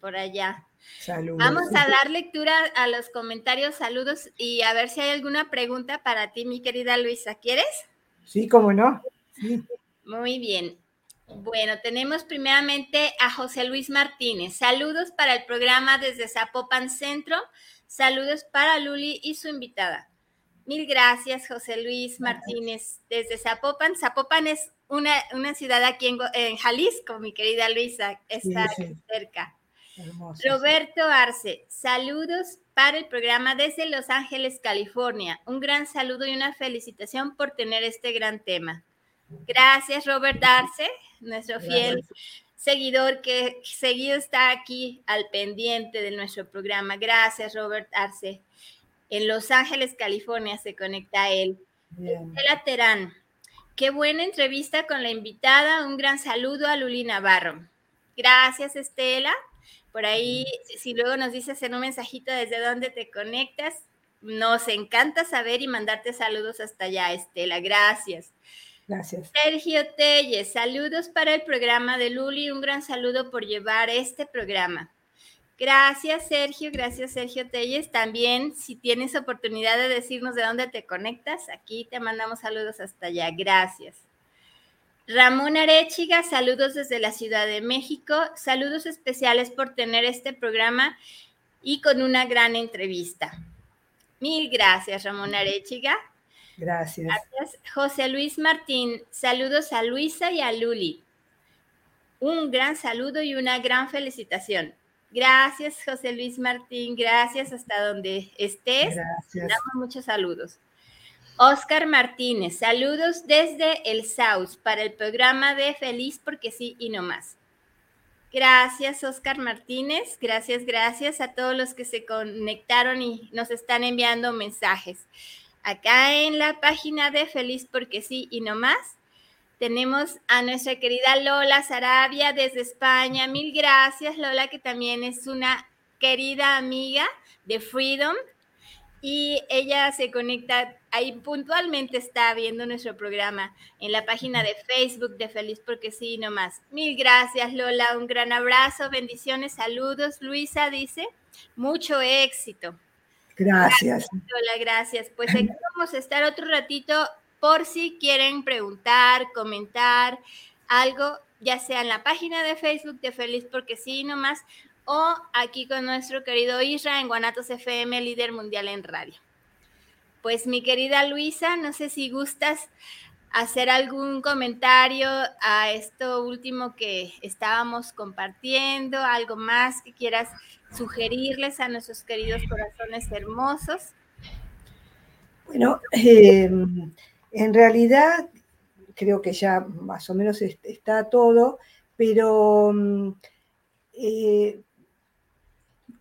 por allá. Saludos. Vamos a dar lectura a los comentarios, saludos y a ver si hay alguna pregunta para ti, mi querida Luisa. ¿Quieres? Sí, cómo no. Sí. Muy bien. Bueno, tenemos primeramente a José Luis Martínez. Saludos para el programa desde Zapopan Centro. Saludos para Luli y su invitada. Mil gracias, José Luis Martínez, desde Zapopan. Zapopan es una, una ciudad aquí en, en, Jalisco, mi querida Luisa, está Sí, sí. cerca. Hermoso. Roberto Arce, saludos para el programa desde Los Ángeles, California. Un gran saludo y una felicitación por tener este gran tema. Gracias, Robert Arce, nuestro fiel seguidor que seguido está aquí al pendiente de nuestro programa. Gracias, Robert Arce. En Los Ángeles, California se conecta él. Estela Terán, qué buena entrevista con la invitada. Un gran saludo a Luli Navarro. Gracias, Estela. Por ahí, si- si luego nos dices en un mensajito desde dónde te conectas, nos encanta saber y mandarte saludos hasta allá, Estela. Gracias. Gracias. Sergio Telles, saludos para el programa de Luli. Un gran saludo por llevar este programa. Gracias, Sergio. Gracias, Sergio Telles. También, si tienes oportunidad de decirnos de dónde te conectas, aquí te mandamos saludos hasta allá. Gracias. Ramón Arechiga, saludos desde la Ciudad de México. Saludos especiales por tener este programa y con una gran entrevista. Mil gracias, Ramón Arechiga. Gracias. Gracias. José Luis Martín, saludos a Luisa y a Luli. Un gran saludo y una gran felicitación. Gracias, José Luis Martín. Gracias hasta donde estés. Gracias. Damos muchos saludos. Oscar Martínez, saludos desde el South para el programa de Feliz porque sí y no más. Gracias, Oscar Martínez. Gracias, gracias a todos los que se conectaron y nos están enviando mensajes. Acá en la página de Feliz porque sí y no más, tenemos a nuestra querida Lola Sarabia desde España. Mil gracias, Lola, que también es una querida amiga de Freedom. Y ella se conecta, ahí puntualmente está viendo nuestro programa en la página de Facebook de Feliz porque sí y no más. Mil gracias, Lola. Un gran abrazo, bendiciones, saludos. Luisa dice, mucho éxito. Gracias. Hola, gracias. Pues aquí vamos a estar otro ratito por si quieren preguntar, comentar algo, ya sea en la página de Facebook de Feliz porque sí, nomás, o aquí con nuestro querido Isra en Guanatos FM, líder mundial en radio. Pues mi querida Luisa, no sé si gustas hacer algún comentario a esto último que estábamos compartiendo, algo más que quieras sugerirles a nuestros queridos corazones hermosos. Bueno, eh, en realidad creo que ya más o menos est- está todo, pero mm, eh,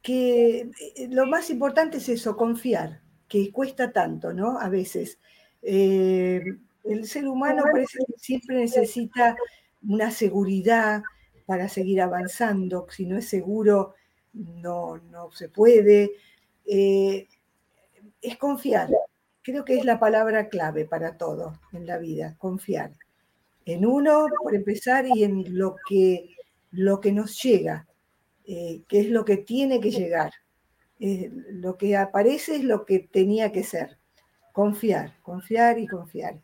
que eh, lo más importante es eso, confiar, que cuesta tanto, ¿no? A veces. Eh, el ser humano parece que siempre necesita una seguridad para seguir avanzando. Si no es seguro, no, no se puede. Eh, es confiar. Creo que es la palabra clave para todo en la vida, confiar. En uno, por empezar, y en lo que, lo que nos llega, eh, que es lo que tiene que llegar. Eh, lo que aparece es lo que tenía que ser. Confiar, confiar y confiar.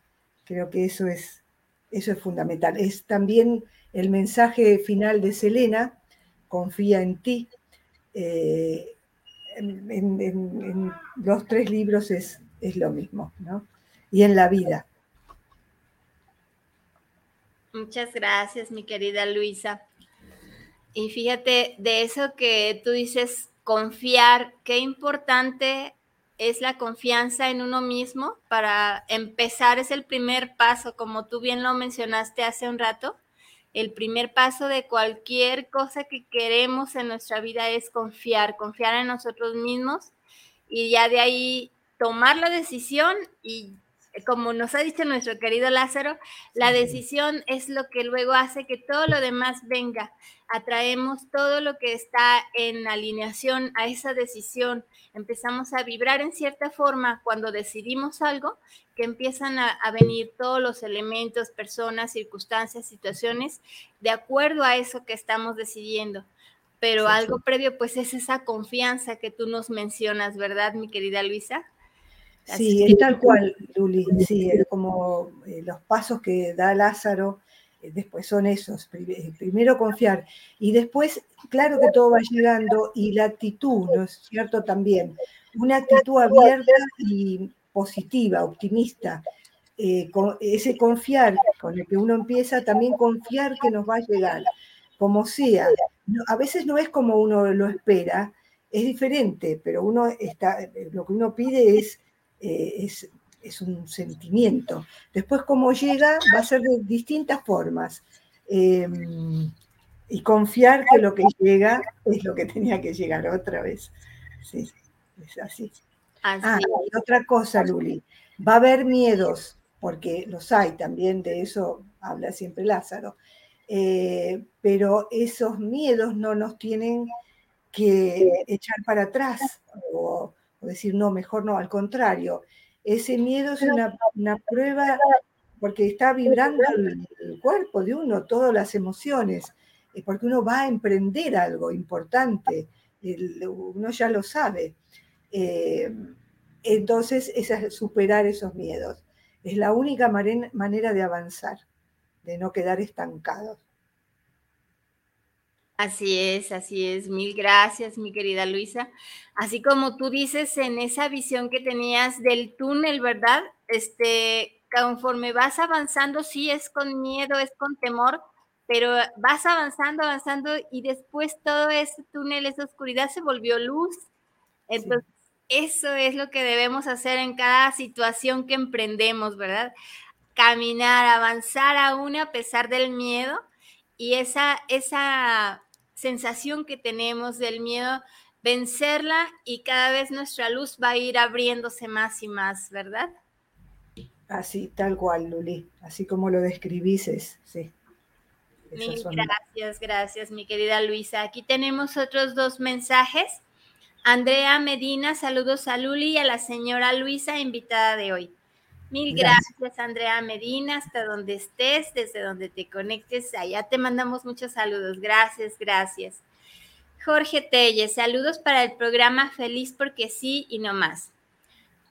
Creo que eso es, eso es fundamental. Es también el mensaje final de Selena, confía en ti. Eh, en, en- los tres libros es, es lo mismo, ¿no? Y en la vida. Muchas gracias, mi querida Luisa. Y fíjate, de eso que tú dices, confiar, qué importante es la confianza en uno mismo para empezar, es el primer paso, como tú bien lo mencionaste hace un rato. El primer paso de cualquier cosa que queremos en nuestra vida es confiar, confiar en nosotros mismos y ya de ahí tomar la decisión y como nos ha dicho nuestro querido Lázaro, la decisión es lo que luego hace que todo lo demás venga. Atraemos todo lo que está en alineación a esa decisión. Empezamos a vibrar en cierta forma cuando decidimos algo, que empiezan a, a venir todos los elementos, personas, circunstancias, situaciones, de acuerdo a eso que estamos decidiendo. pero algo previo pues es esa confianza que tú nos mencionas, ¿verdad, mi querida Luisa? Sí, es tal cual, Luli, sí, como eh, los pasos que da Lázaro, eh, después son esos, eh, primero confiar y después, claro que todo va llegando y la actitud, ¿no es cierto? También, una actitud abierta y positiva, optimista, ese confiar con el que uno empieza, también confiar que nos va a llegar, como sea. a veces no es como uno lo espera, es diferente, pero uno está, lo que uno pide es eh, es, un sentimiento. Después, cómo llega, va a ser de distintas formas. Em, y confiar que lo que llega es lo que tenía que llegar otra vez. Sí, es así. Ah, y otra cosa, Luli, va a haber miedos, porque los hay también, de eso habla siempre Lázaro, eh, pero esos miedos no nos tienen que echar para atrás o, o decir, no, mejor no, al contrario, ese miedo es una, prueba porque está vibrando el, cuerpo de uno, todas las emociones, porque uno va a emprender algo importante, uno ya lo sabe. Eh, entonces, es superar esos miedos. Es la única manera de avanzar, de no quedar estancados. Así es, así es. Mil gracias, mi querida Luisa. Así como tú dices en esa visión que tenías del túnel, ¿verdad? Este, conforme vas avanzando, sí es con miedo, es con temor, pero vas avanzando, avanzando y después todo ese túnel, esa oscuridad se volvió luz. Entonces, eso es lo que debemos hacer en cada situación que emprendemos, ¿verdad? Caminar, avanzar aún a pesar del miedo y esa, esa sensación que tenemos del miedo, vencerla y cada vez nuestra luz va a ir abriéndose más y más, ¿verdad? Así, tal cual, Luli, así como lo describís, sí. Mil gracias, gracias, mi querida Luisa. Aquí tenemos otros dos mensajes. Andrea Medina, saludos a Luli y a la señora Luisa, invitada de hoy. Mil gracias. Andrea Medina, hasta donde estés, desde donde te conectes, allá te mandamos muchos saludos. Gracias, gracias. Jorge Telle, saludos para el programa Feliz porque sí y no más.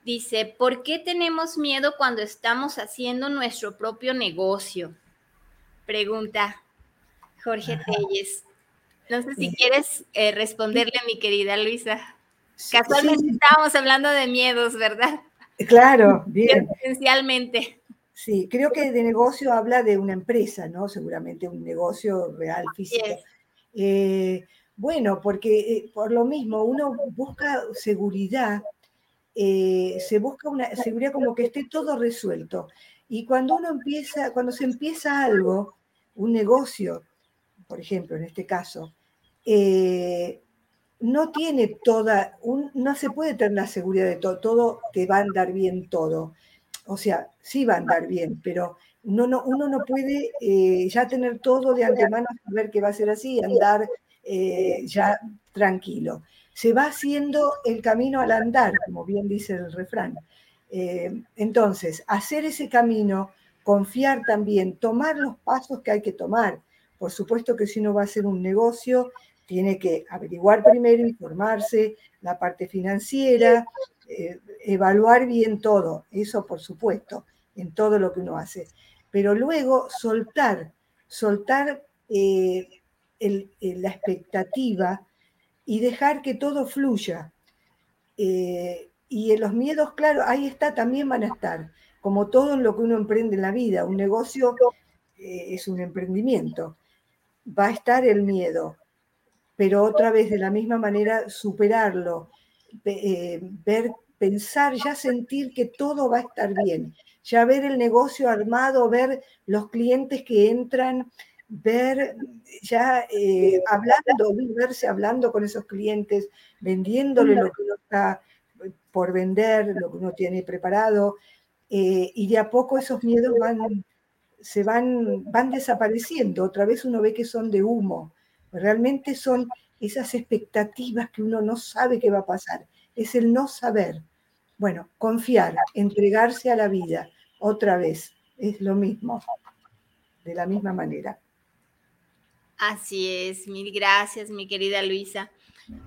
Dice, ¿por qué tenemos miedo cuando estamos haciendo nuestro propio negocio? Pregunta Jorge Telles. No sé si quieres eh, responderle mi querida Luisa. Casualmente estábamos hablando de miedos, ¿verdad? Claro, bien. Esencialmente. Sí, creo que de negocio habla de una empresa, ¿no? Seguramente un negocio real, físico. Eh, bueno, porque eh, por lo mismo uno busca seguridad, eh, se busca una seguridad como que esté todo resuelto. Y cuando uno empieza, cuando se empieza algo, un negocio, por ejemplo, en este caso, no tiene toda, no se puede tener la seguridad de todo, todo te va a andar bien todo. O sea, sí va a andar bien, pero uno no, uno no puede eh, ya tener todo de antemano, saber que va a ser así, andar eh, ya tranquilo. Se va haciendo el camino al andar, como bien dice el refrán. Eh, entonces, hacer ese camino, confiar también, tomar los pasos que hay que tomar. Por supuesto que si uno va a hacer un negocio, tiene que averiguar primero, informarse, la parte financiera, eh, evaluar bien todo, eso por supuesto, en todo lo que uno hace. Pero luego soltar, soltar eh, la expectativa y dejar que todo fluya. Eh, y los miedos, claro, ahí está, también van a estar, como todo en lo que uno emprende en la vida. Un negocio es un emprendimiento. Va a estar el miedo, pero otra vez de la misma manera superarlo, eh, ver, pensar, ya sentir que todo va a estar bien, ya ver el negocio armado, ver los clientes que entran, ver ya eh, hablando, verse hablando con esos clientes, vendiéndole lo que uno está por vender, lo que uno tiene preparado, eh, y de a poco esos miedos se van, van desapareciendo, otra vez uno ve que son de humo, Realmente son esas expectativas que uno no sabe qué va a pasar. Es el no saber. Bueno, confiar, entregarse a la vida, otra vez, es lo mismo, de la misma manera. Así es, mil gracias, mi querida Luisa.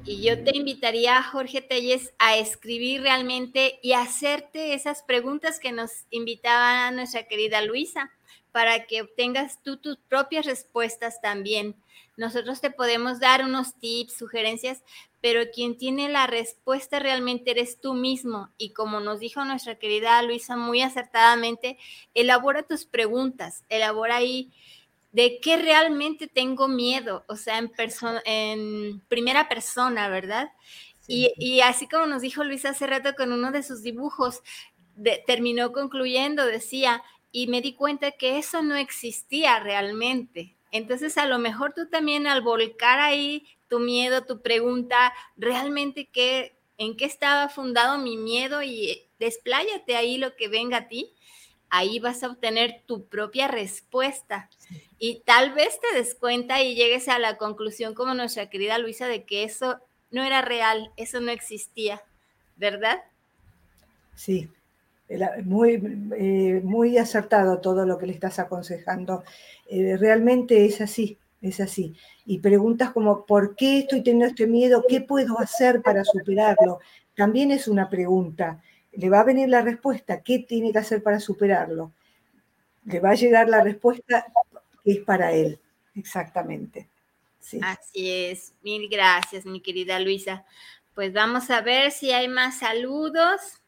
Y yo te invitaría, Jorge Telles, a escribir realmente y hacerte esas preguntas que nos invitaba nuestra querida Luisa, para que obtengas tú tus propias respuestas también. Nosotros te podemos dar unos tips, sugerencias, pero quien tiene la respuesta realmente eres tú mismo. Y como nos dijo nuestra querida Luisa muy acertadamente, elabora tus preguntas, elabora ahí de qué realmente tengo miedo, o sea, en, en primera persona, ¿verdad? Y, así como nos dijo Luisa hace rato con uno de sus dibujos, terminó concluyendo, decía, y me di cuenta que eso no existía realmente. Entonces, a lo mejor tú también al volcar ahí tu miedo, tu pregunta, realmente qué, en qué estaba fundado mi miedo y despláyate ahí lo que venga a ti, ahí vas a obtener tu propia respuesta. Y tal vez te des cuenta y llegues a la conclusión como nuestra querida Luisa de que eso no era real, eso no existía, ¿verdad? Sí, muy, eh, muy acertado todo lo que le estás aconsejando. Eh, realmente es así, es así. Y preguntas como, ¿por qué estoy teniendo este miedo? ¿Qué puedo hacer para superarlo? También es una pregunta. Le va a venir la respuesta, ¿qué tiene que hacer para superarlo? Le va a llegar la respuesta que es para él, exactamente. Así es, mil gracias, mi querida Luisa. Pues vamos a ver si hay más saludos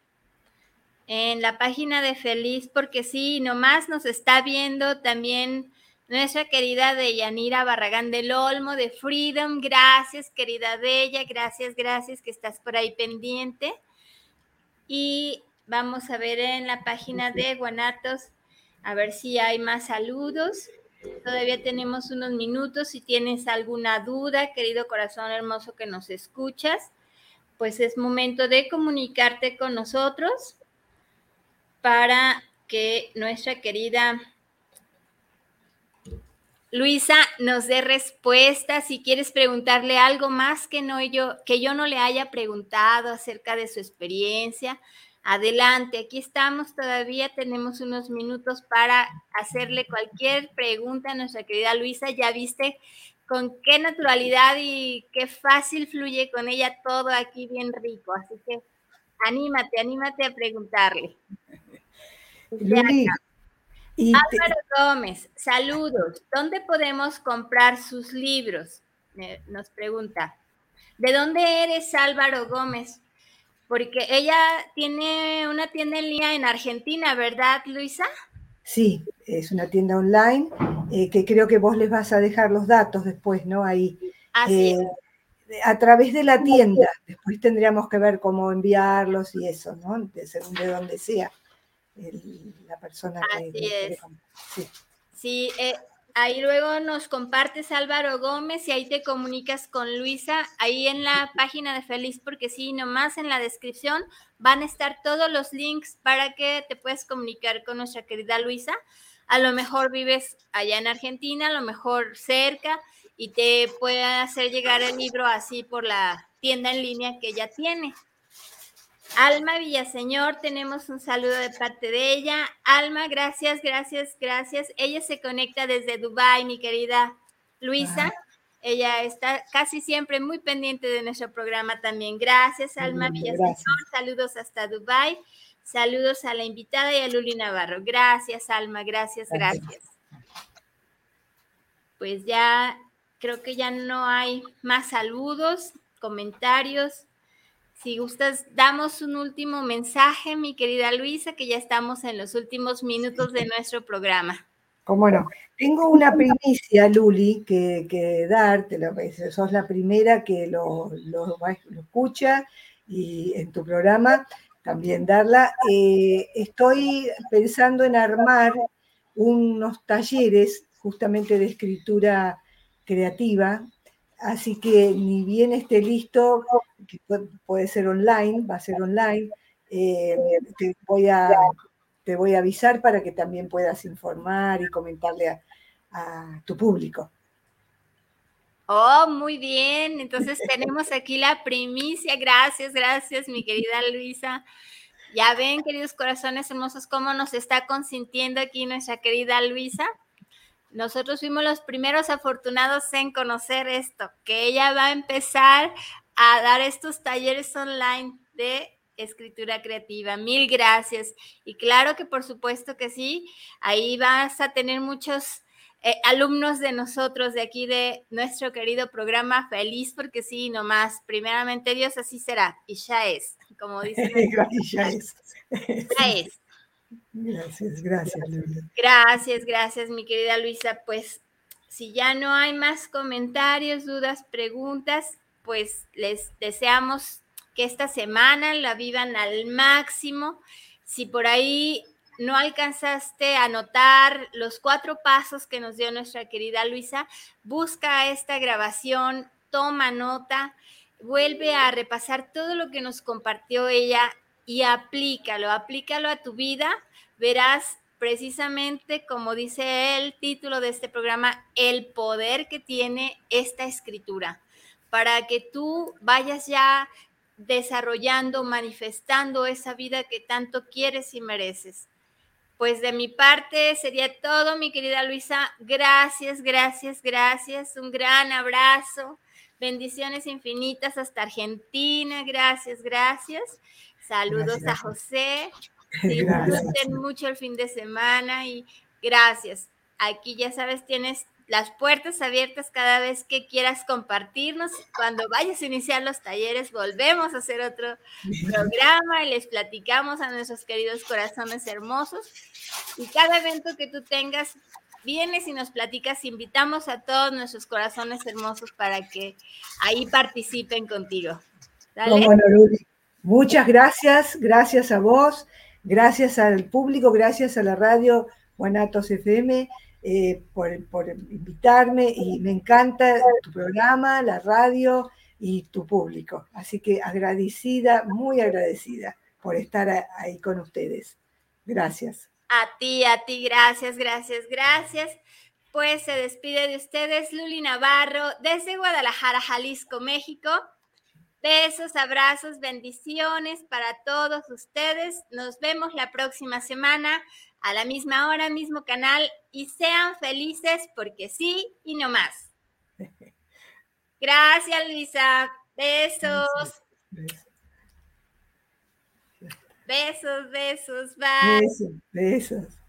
en la página de Feliz, porque sí, nomás nos está viendo también nuestra querida Deyanira Barragán del Olmo de Freedom. Gracias, querida Bella, gracias, gracias que estás por ahí pendiente. Y vamos a ver en la página de Guanatos, a ver si hay más saludos. Todavía tenemos unos minutos. Si tienes alguna duda, querido corazón hermoso que nos escuchas, pues es momento de comunicarte con nosotros para que nuestra querida Luisa nos dé respuesta. Si quieres preguntarle algo más que, no yo, que yo no le haya preguntado acerca de su experiencia, Adelante, aquí estamos todavía, tenemos unos minutos para hacerle cualquier pregunta a nuestra querida Luisa. Ya viste con qué naturalidad y qué fácil fluye con ella todo aquí bien rico. Así que anímate, anímate a preguntarle. Álvaro Gómez, saludos. ¿Dónde podemos comprar sus libros? Nos pregunta. ¿De dónde eres, Álvaro Gómez? porque ella tiene una tienda en línea en Argentina, ¿verdad, Luisa? Sí, es una tienda online eh, que creo que vos les vas a dejar los datos después, ¿no? Ahí. Así eh, A través de la tienda, después tendríamos que ver cómo enviarlos y eso, ¿no? De según de donde sea la persona Así es. sí. sí eh, Ahí luego nos compartes Álvaro Gómez y ahí te comunicas con Luisa, ahí en la página de Feliz, porque sí, nomás en la descripción van a estar todos los links para que te puedas comunicar con nuestra querida Luisa. A lo mejor vives allá en Argentina, a lo mejor cerca, y te puede hacer llegar el libro así por la tienda en línea que ella tiene. Alma Villaseñor, tenemos un saludo de parte de ella. Alma, gracias, gracias, gracias. Ella se conecta desde Dubai, mi querida Luisa. Ah. Ella está casi siempre muy pendiente de nuestro programa también. Gracias, Alma Villaseñor. Saludos hasta Dubai. Saludos a la invitada y a Luli Navarro. Gracias, Alma. Gracias, gracias. Pues ya creo que ya no hay más saludos, comentarios. Si gustas, damos un último mensaje, mi querida Luisa, que ya estamos en los últimos minutos de nuestro programa. ¿Cómo no? Tengo una primicia, Luli, que, que darte, sos la primera que lo, lo, escucha y en tu programa también darla. Eh, estoy pensando en armar unos talleres justamente de escritura creativa Así que ni bien esté listo, que puede ser online, va a ser online, eh, te, voy a, te voy a avisar para que también puedas informar y comentarle a, tu público. Oh, muy bien. Entonces tenemos aquí la primicia. Gracias, gracias, mi querida Luisa. Ya ven, queridos corazones hermosos, cómo nos está consintiendo aquí nuestra querida Luisa. Nosotros fuimos los primeros afortunados en conocer esto, que ella va a empezar a dar estos talleres online de escritura creativa. Mil gracias. Y claro que por supuesto que sí, ahí vas a tener muchos eh, alumnos de nosotros, de aquí de nuestro querido programa. Feliz porque sí, nomás, primeramente Dios, así será. Y ya es, como dice. ya es. Ya es. Gracias, gracias, Gracias, gracias, mi querida Luisa. Pues si ya no hay más comentarios, dudas, preguntas, pues les deseamos que esta semana la vivan al máximo. Si por ahí no alcanzaste a notar los cuatro pasos que nos dio nuestra querida Luisa, busca esta grabación, toma nota, vuelve a repasar todo lo que nos compartió ella y aplícalo, aplícalo a tu vida. Verás precisamente, como dice el título de este programa, el poder que tiene esta escritura para que tú vayas ya desarrollando, manifestando esa vida que tanto quieres y mereces. Pues de mi parte sería todo, mi querida Luisa. Gracias, gracias, gracias. Un gran abrazo. Bendiciones infinitas hasta Argentina. Gracias, gracias. Saludos a José. Disfruten mucho el fin de semana y gracias. Aquí ya sabes, tienes las puertas abiertas cada vez que quieras compartirnos. Cuando vayas a iniciar los talleres, volvemos a hacer otro programa y les platicamos a nuestros queridos corazones hermosos. Y cada evento que tú tengas, vienes y nos platicas, invitamos a todos nuestros corazones hermosos para que ahí participen contigo. Muchas gracias, gracias a vos, gracias al público, gracias a la radio Guanatos FM eh, por, invitarme y me encanta tu programa, la radio y tu público. Así que agradecida, muy agradecida por estar ahí con ustedes. Gracias. A ti, a ti, gracias, gracias, gracias. Pues se despide de ustedes Luli Navarro desde Guadalajara, Jalisco, México. Besos, abrazos, bendiciones para todos ustedes. Nos vemos la próxima semana a la misma hora, mismo canal y sean felices porque sí y no más. Gracias, Luisa. Besos. Besos, besos, bye. Besos, besos.